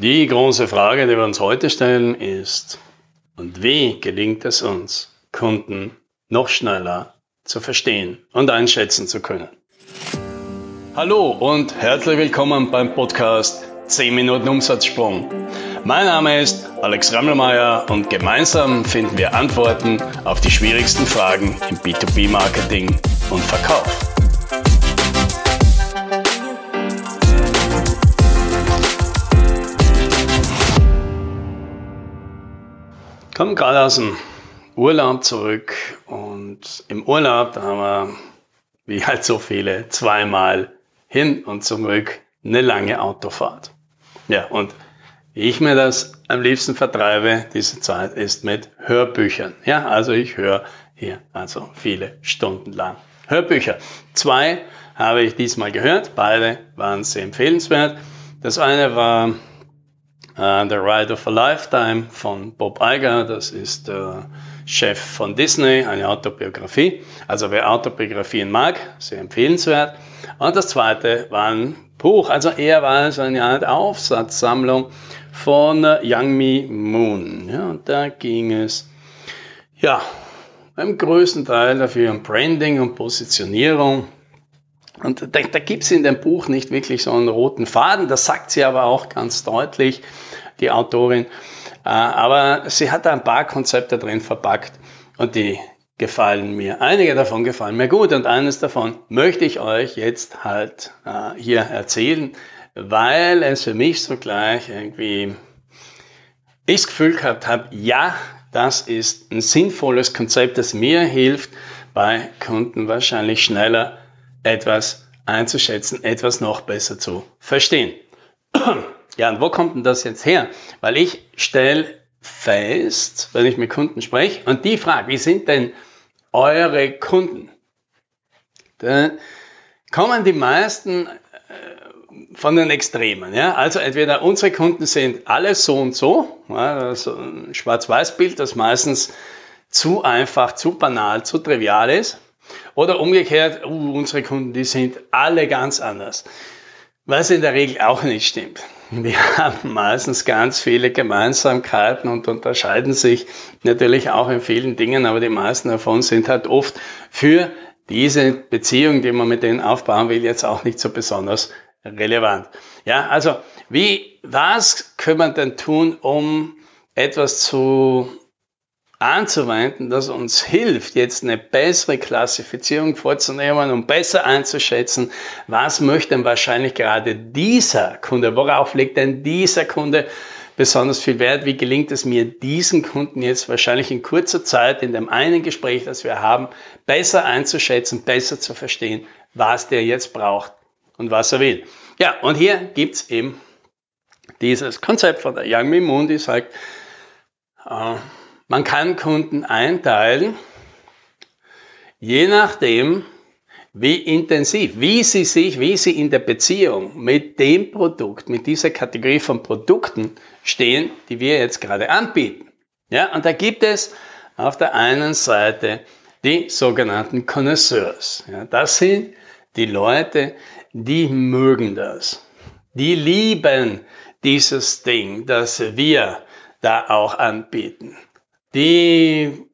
Die große Frage, die wir uns heute stellen, ist, und wie gelingt es uns, Kunden noch schneller zu verstehen und einschätzen zu können? Hallo und herzlich willkommen beim Podcast 10 Minuten Umsatzsprung. Mein Name ist Alex Rammelmeier und gemeinsam finden wir Antworten auf die schwierigsten Fragen im B2B-Marketing und Verkauf. Komme gerade aus dem Urlaub zurück und im Urlaub, da haben wir, wie halt so viele, zweimal hin und zurück eine lange Autofahrt. Ja, und wie ich mir das am liebsten vertreibe, diese Zeit, ist mit Hörbüchern. Ja, also ich höre hier also viele Stunden lang Hörbücher. Zwei habe ich diesmal gehört, beide waren sehr empfehlenswert. Das eine war The Ride of a Lifetime von Bob Iger, das ist der Chef von Disney, eine Autobiografie. Also wer Autobiografien mag, sehr empfehlenswert. Und das zweite war ein Buch, also er war so eine Art Aufsatzsammlung von Young Me Moon. Ja, und da ging es, ja, im größten Teil dafür um Branding und Positionierung. Und da, da gibt es in dem Buch nicht wirklich so einen roten Faden, das sagt sie aber auch ganz deutlich die Autorin. Äh, aber sie hat da ein paar Konzepte drin verpackt und die gefallen mir. Einige davon gefallen mir gut und eines davon möchte ich euch jetzt halt äh, hier erzählen, weil es für mich so gleich irgendwie ich das Gefühl gehabt habe, ja, das ist ein sinnvolles Konzept, das mir hilft, bei Kunden wahrscheinlich schneller etwas einzuschätzen, etwas noch besser zu verstehen. Ja, und wo kommt denn das jetzt her? Weil ich stelle fest, wenn ich mit Kunden spreche und die frage, wie sind denn eure Kunden? Da kommen die meisten äh, von den Extremen. Ja? Also entweder unsere Kunden sind alle so und so, ja, so ein Schwarz-Weiß-Bild, das meistens zu einfach, zu banal, zu trivial ist. Oder umgekehrt, uh, unsere Kunden, die sind alle ganz anders. Was in der Regel auch nicht stimmt. Wir haben meistens ganz viele Gemeinsamkeiten und unterscheiden sich natürlich auch in vielen Dingen, aber die meisten davon sind halt oft für diese Beziehung, die man mit denen aufbauen will, jetzt auch nicht so besonders relevant. Ja, also wie, was können wir denn tun, um etwas zu anzuwenden, das uns hilft, jetzt eine bessere Klassifizierung vorzunehmen und besser einzuschätzen, was möchte denn wahrscheinlich gerade dieser Kunde, worauf legt denn dieser Kunde besonders viel Wert, wie gelingt es mir, diesen Kunden jetzt wahrscheinlich in kurzer Zeit in dem einen Gespräch, das wir haben, besser einzuschätzen, besser zu verstehen, was der jetzt braucht und was er will. Ja, und hier gibt's eben dieses Konzept von der Young Moon, die sagt, äh, man kann Kunden einteilen, je nachdem, wie intensiv, wie sie sich, wie sie in der Beziehung mit dem Produkt, mit dieser Kategorie von Produkten stehen, die wir jetzt gerade anbieten. Ja, und da gibt es auf der einen Seite die sogenannten Connoisseurs. Ja, das sind die Leute, die mögen das. Die lieben dieses Ding, das wir da auch anbieten die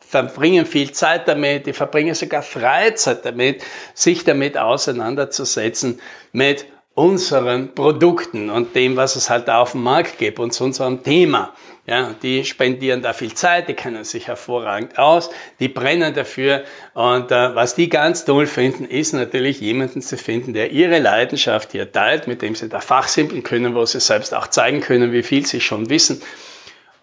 verbringen viel Zeit damit, die verbringen sogar Freizeit damit, sich damit auseinanderzusetzen mit unseren Produkten und dem, was es halt auf dem Markt gibt und zu unserem Thema. Ja, die spendieren da viel Zeit, die kennen sich hervorragend aus, die brennen dafür und äh, was die ganz toll finden, ist natürlich jemanden zu finden, der ihre Leidenschaft hier teilt, mit dem sie da fachsimpeln können, wo sie selbst auch zeigen können, wie viel sie schon wissen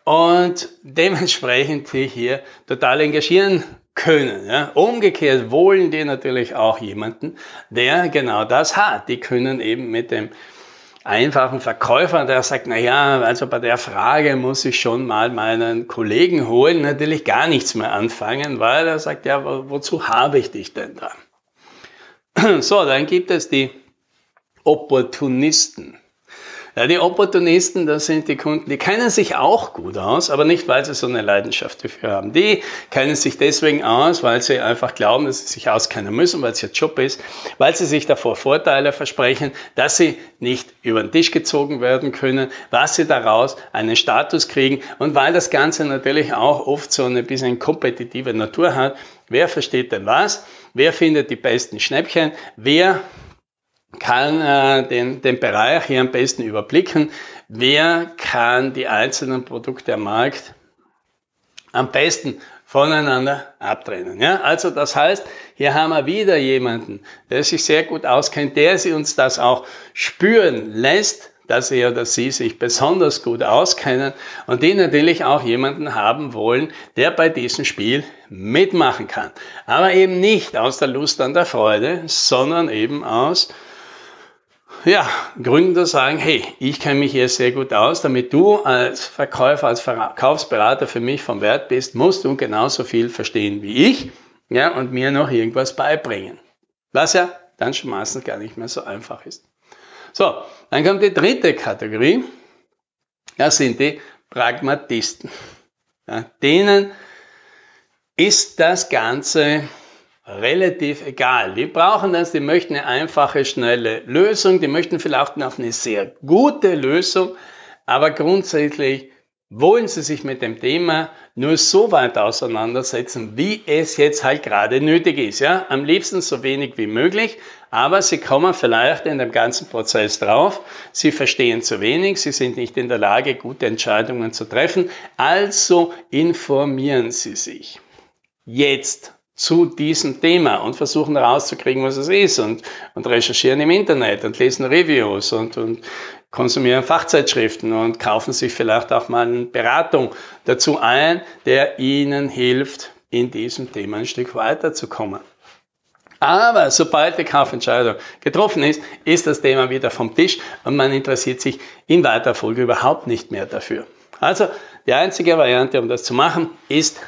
und dementsprechend die hier total engagieren können. Ja. Umgekehrt wollen die natürlich auch jemanden, der genau das hat. Die können eben mit dem einfachen Verkäufer, der sagt, na ja, also bei der Frage muss ich schon mal meinen Kollegen holen, natürlich gar nichts mehr anfangen, weil er sagt, ja, wozu habe ich dich denn da? So, dann gibt es die Opportunisten. Ja, die Opportunisten, das sind die Kunden, die kennen sich auch gut aus, aber nicht, weil sie so eine Leidenschaft dafür haben. Die kennen sich deswegen aus, weil sie einfach glauben, dass sie sich auskennen müssen, weil es ihr Job ist, weil sie sich davor Vorteile versprechen, dass sie nicht über den Tisch gezogen werden können, was sie daraus einen Status kriegen und weil das Ganze natürlich auch oft so eine bisschen kompetitive Natur hat. Wer versteht denn was? Wer findet die besten Schnäppchen? Wer kann äh, den, den Bereich hier am besten überblicken? Wer kann die einzelnen Produkte am Markt am besten voneinander abtrennen. Ja? Also das heißt, hier haben wir wieder jemanden, der sich sehr gut auskennt, der sie uns das auch spüren lässt, dass er oder sie sich besonders gut auskennen und die natürlich auch jemanden haben wollen, der bei diesem Spiel mitmachen kann. Aber eben nicht aus der Lust an der Freude, sondern eben aus ja, Gründer sagen, hey, ich kenne mich hier sehr gut aus, damit du als Verkäufer, als Verkaufsberater für mich vom Wert bist, musst du genauso viel verstehen wie ich ja, und mir noch irgendwas beibringen. Was ja dann schon meistens gar nicht mehr so einfach ist. So, dann kommt die dritte Kategorie. Das sind die Pragmatisten. Ja, denen ist das Ganze relativ egal. Die brauchen das, die möchten eine einfache, schnelle Lösung, die möchten vielleicht noch eine sehr gute Lösung, aber grundsätzlich wollen sie sich mit dem Thema nur so weit auseinandersetzen, wie es jetzt halt gerade nötig ist. Ja? Am liebsten so wenig wie möglich, aber sie kommen vielleicht in dem ganzen Prozess drauf, sie verstehen zu wenig, sie sind nicht in der Lage, gute Entscheidungen zu treffen, also informieren sie sich. Jetzt zu diesem Thema und versuchen herauszukriegen, was es ist und, und recherchieren im Internet und lesen Reviews und, und konsumieren Fachzeitschriften und kaufen sich vielleicht auch mal eine Beratung dazu ein, der ihnen hilft, in diesem Thema ein Stück weiterzukommen. Aber sobald die Kaufentscheidung getroffen ist, ist das Thema wieder vom Tisch und man interessiert sich in weiterer Folge überhaupt nicht mehr dafür. Also die einzige Variante, um das zu machen, ist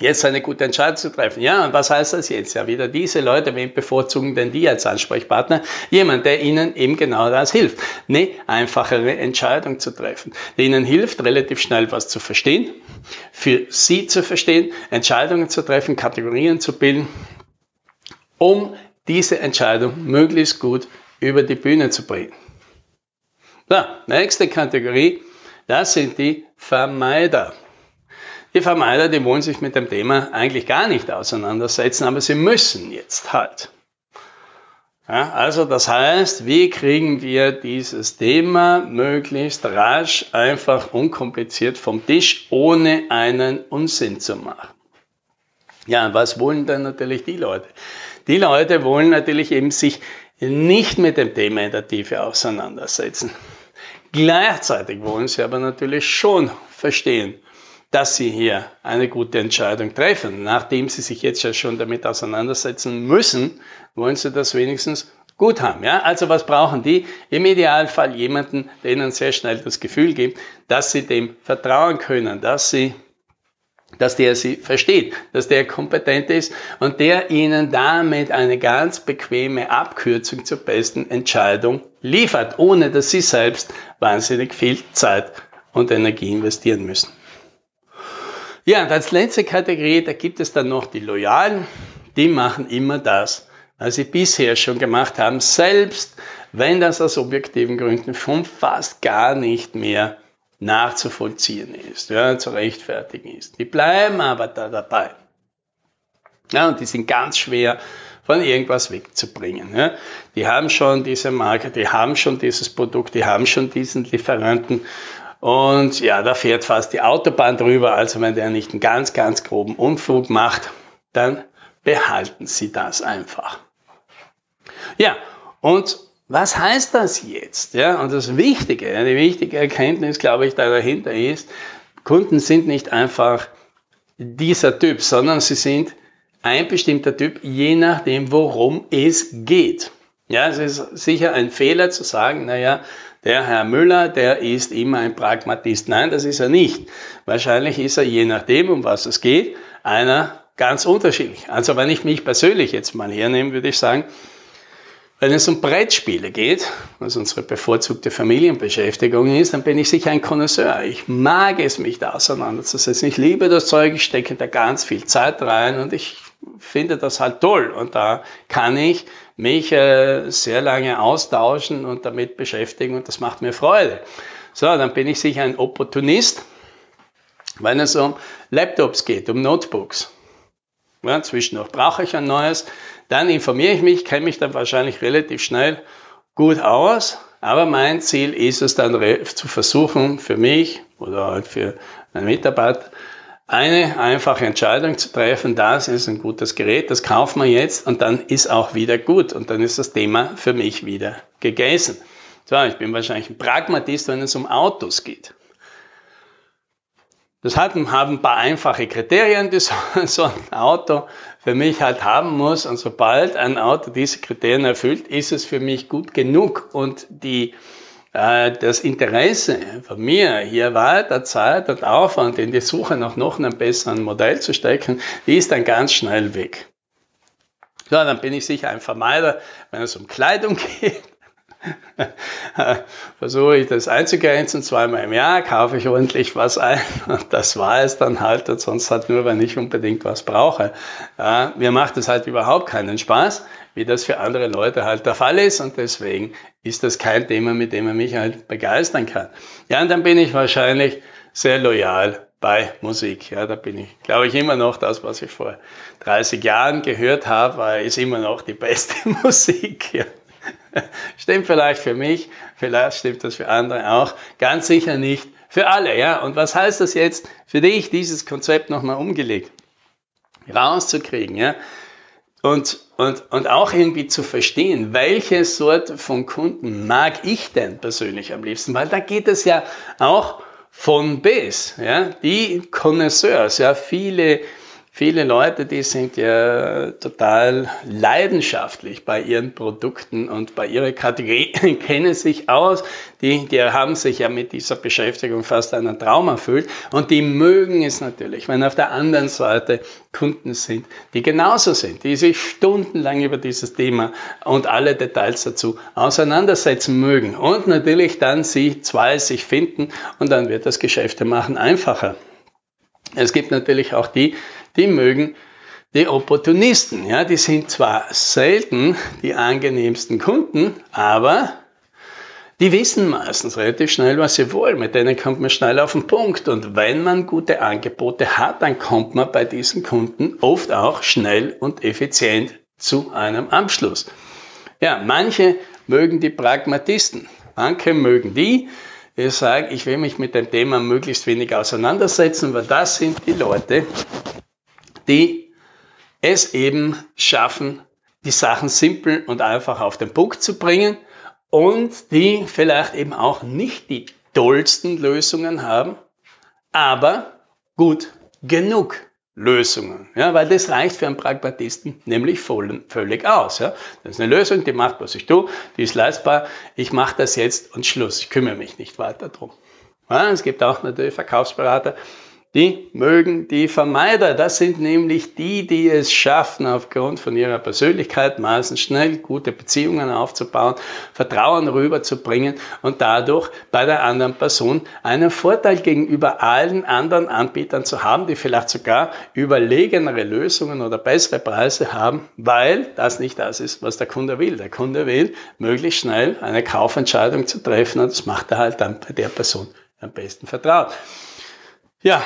jetzt eine gute Entscheidung zu treffen. Ja, und was heißt das jetzt? Ja, wieder diese Leute, wen bevorzugen denn die als Ansprechpartner? Jemand, der ihnen eben genau das hilft. Eine einfachere Entscheidung zu treffen. Der ihnen hilft, relativ schnell was zu verstehen, für sie zu verstehen, Entscheidungen zu treffen, Kategorien zu bilden, um diese Entscheidung möglichst gut über die Bühne zu bringen. So, nächste Kategorie, das sind die Vermeider. Die Vermeider, die wollen sich mit dem Thema eigentlich gar nicht auseinandersetzen, aber sie müssen jetzt halt. Ja, also das heißt, wie kriegen wir dieses Thema möglichst rasch, einfach unkompliziert vom Tisch, ohne einen Unsinn zu machen? Ja, was wollen dann natürlich die Leute? Die Leute wollen natürlich eben sich nicht mit dem Thema in der Tiefe auseinandersetzen. Gleichzeitig wollen sie aber natürlich schon verstehen, dass Sie hier eine gute Entscheidung treffen. Nachdem Sie sich jetzt ja schon damit auseinandersetzen müssen, wollen Sie das wenigstens gut haben. Ja? Also was brauchen die? Im Idealfall jemanden, der Ihnen sehr schnell das Gefühl gibt, dass Sie dem vertrauen können, dass Sie dass der sie versteht, dass der kompetent ist und der ihnen damit eine ganz bequeme Abkürzung zur besten Entscheidung liefert, ohne dass sie selbst wahnsinnig viel Zeit und Energie investieren müssen. Ja, und als letzte Kategorie, da gibt es dann noch die Loyalen. Die machen immer das, was sie bisher schon gemacht haben, selbst wenn das aus objektiven Gründen schon fast gar nicht mehr nachzuvollziehen ist, ja, zu rechtfertigen ist. Die bleiben aber da dabei. Ja, und die sind ganz schwer von irgendwas wegzubringen. Ja. Die haben schon diese Marke, die haben schon dieses Produkt, die haben schon diesen Lieferanten und ja, da fährt fast die Autobahn drüber. Also wenn der nicht einen ganz, ganz groben Unfug macht, dann behalten Sie das einfach. Ja, und was heißt das jetzt? Ja, und das Wichtige, eine wichtige Erkenntnis, glaube ich, da dahinter ist, Kunden sind nicht einfach dieser Typ, sondern sie sind ein bestimmter Typ, je nachdem, worum es geht. Ja, es ist sicher ein Fehler zu sagen, naja, der Herr Müller, der ist immer ein Pragmatist. Nein, das ist er nicht. Wahrscheinlich ist er, je nachdem, um was es geht, einer ganz unterschiedlich. Also wenn ich mich persönlich jetzt mal hernehme, würde ich sagen, Wenn es um Brettspiele geht, was unsere bevorzugte Familienbeschäftigung ist, dann bin ich sicher ein Connoisseur. Ich mag es, mich da auseinanderzusetzen. Ich liebe das Zeug, ich stecke da ganz viel Zeit rein und ich finde das halt toll. Und da kann ich mich äh, sehr lange austauschen und damit beschäftigen und das macht mir Freude. So, dann bin ich sicher ein Opportunist, wenn es um Laptops geht, um Notebooks. Ja, zwischendurch brauche ich ein neues. Dann informiere ich mich, kenne mich dann wahrscheinlich relativ schnell gut aus. Aber mein Ziel ist es dann zu versuchen, für mich oder für meine Mitarbeiter, eine einfache Entscheidung zu treffen, das ist ein gutes Gerät, das kaufen wir jetzt und dann ist auch wieder gut und dann ist das Thema für mich wieder gegessen. So, ich bin wahrscheinlich ein Pragmatist, wenn es um Autos geht. Das hat, haben ein paar einfache Kriterien, die so, so ein Auto für mich halt haben muss. Und sobald ein Auto diese Kriterien erfüllt, ist es für mich gut genug. Und die, das Interesse von mir, hier weiter Zeit und Aufwand in die Suche nach noch einem besseren Modell zu stecken, die ist dann ganz schnell weg. Ja, dann bin ich sicher ein Vermeider, wenn es um Kleidung geht. versuche ich das einzugrenzen, zweimal im Jahr kaufe ich ordentlich was ein und das war es dann halt und sonst halt nur, wenn ich unbedingt was brauche. Ja, mir macht es halt überhaupt keinen Spaß, wie das für andere Leute halt der Fall ist und deswegen ist das kein Thema, mit dem man mich halt begeistern kann. Ja, und dann bin ich wahrscheinlich sehr loyal bei Musik. Ja, da bin ich, glaube ich, immer noch das, was ich vor 30 Jahren gehört habe, ist immer noch die beste Musik. Ja. stimmt vielleicht für mich, vielleicht stimmt das für andere auch, ganz sicher nicht für alle. Ja? Und was heißt das jetzt für dich, dieses Konzept nochmal umgelegt? Rauszukriegen, ja? Und, und, und auch irgendwie zu verstehen, welche Sorte von Kunden mag ich denn persönlich am liebsten, weil da geht es ja auch von bis, ja, die Connoisseurs, ja, viele Viele Leute, die sind ja total leidenschaftlich bei ihren Produkten und bei ihrer Kategorie, kennen sich aus, die, die haben sich ja mit dieser Beschäftigung fast einen Traum erfüllt. Und die mögen es natürlich, wenn auf der anderen Seite Kunden sind, die genauso sind, die sich stundenlang über dieses Thema und alle Details dazu auseinandersetzen mögen. Und natürlich dann sie zwei sich finden und dann wird das Geschäfte machen einfacher. Es gibt natürlich auch die, die mögen die Opportunisten. Ja, die sind zwar selten die angenehmsten Kunden, aber die wissen meistens relativ schnell, was sie wollen. Mit denen kommt man schnell auf den Punkt. Und wenn man gute Angebote hat, dann kommt man bei diesen Kunden oft auch schnell und effizient zu einem Abschluss. Ja, manche mögen die Pragmatisten. Manche mögen die, die sagen, ich will mich mit dem Thema möglichst wenig auseinandersetzen, weil das sind die Leute, die es eben schaffen, die Sachen simpel und einfach auf den Punkt zu bringen und die vielleicht eben auch nicht die tollsten Lösungen haben, aber gut genug Lösungen. Ja, weil das reicht für einen Pragmatisten nämlich voll, völlig aus. Ja. Das ist eine Lösung, die macht, was ich tue, die ist leistbar, ich mache das jetzt und Schluss, ich kümmere mich nicht weiter drum. Ja, es gibt auch natürlich Verkaufsberater, die mögen die Vermeider. Das sind nämlich die, die es schaffen, aufgrund von ihrer Persönlichkeit meistens schnell gute Beziehungen aufzubauen, Vertrauen rüberzubringen und dadurch bei der anderen Person einen Vorteil gegenüber allen anderen Anbietern zu haben, die vielleicht sogar überlegenere Lösungen oder bessere Preise haben, weil das nicht das ist, was der Kunde will. Der Kunde will möglichst schnell eine Kaufentscheidung zu treffen und das macht er halt dann bei der Person am besten vertraut. Ja,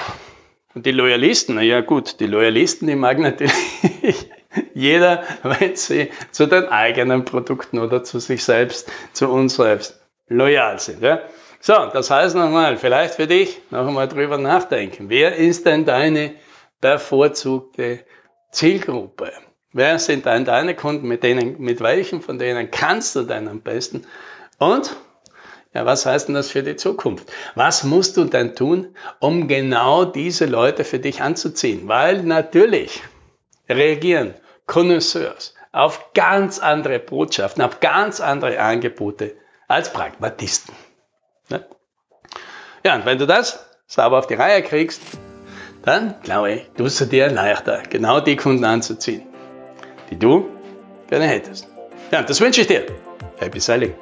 und die Loyalisten, ja gut, die Loyalisten, die mag natürlich jeder, wenn sie zu den eigenen Produkten oder zu sich selbst, zu uns selbst loyal sind. Ja? So, das heißt nochmal, vielleicht für dich noch einmal drüber nachdenken. Wer ist denn deine bevorzugte Zielgruppe? Wer sind denn deine Kunden, mit denen, mit welchen von denen kannst du denn am besten? Und ja, was heißt denn das für die Zukunft? Was musst du denn tun, um genau diese Leute für dich anzuziehen? Weil natürlich reagieren Connoisseurs auf ganz andere Botschaften, auf ganz andere Angebote als Pragmatisten. Ja, und wenn du das sauber auf die Reihe kriegst, dann glaube ich, tust du dir leichter, genau die Kunden anzuziehen, die du gerne hättest. Ja, das wünsche ich dir. Happy Sailing.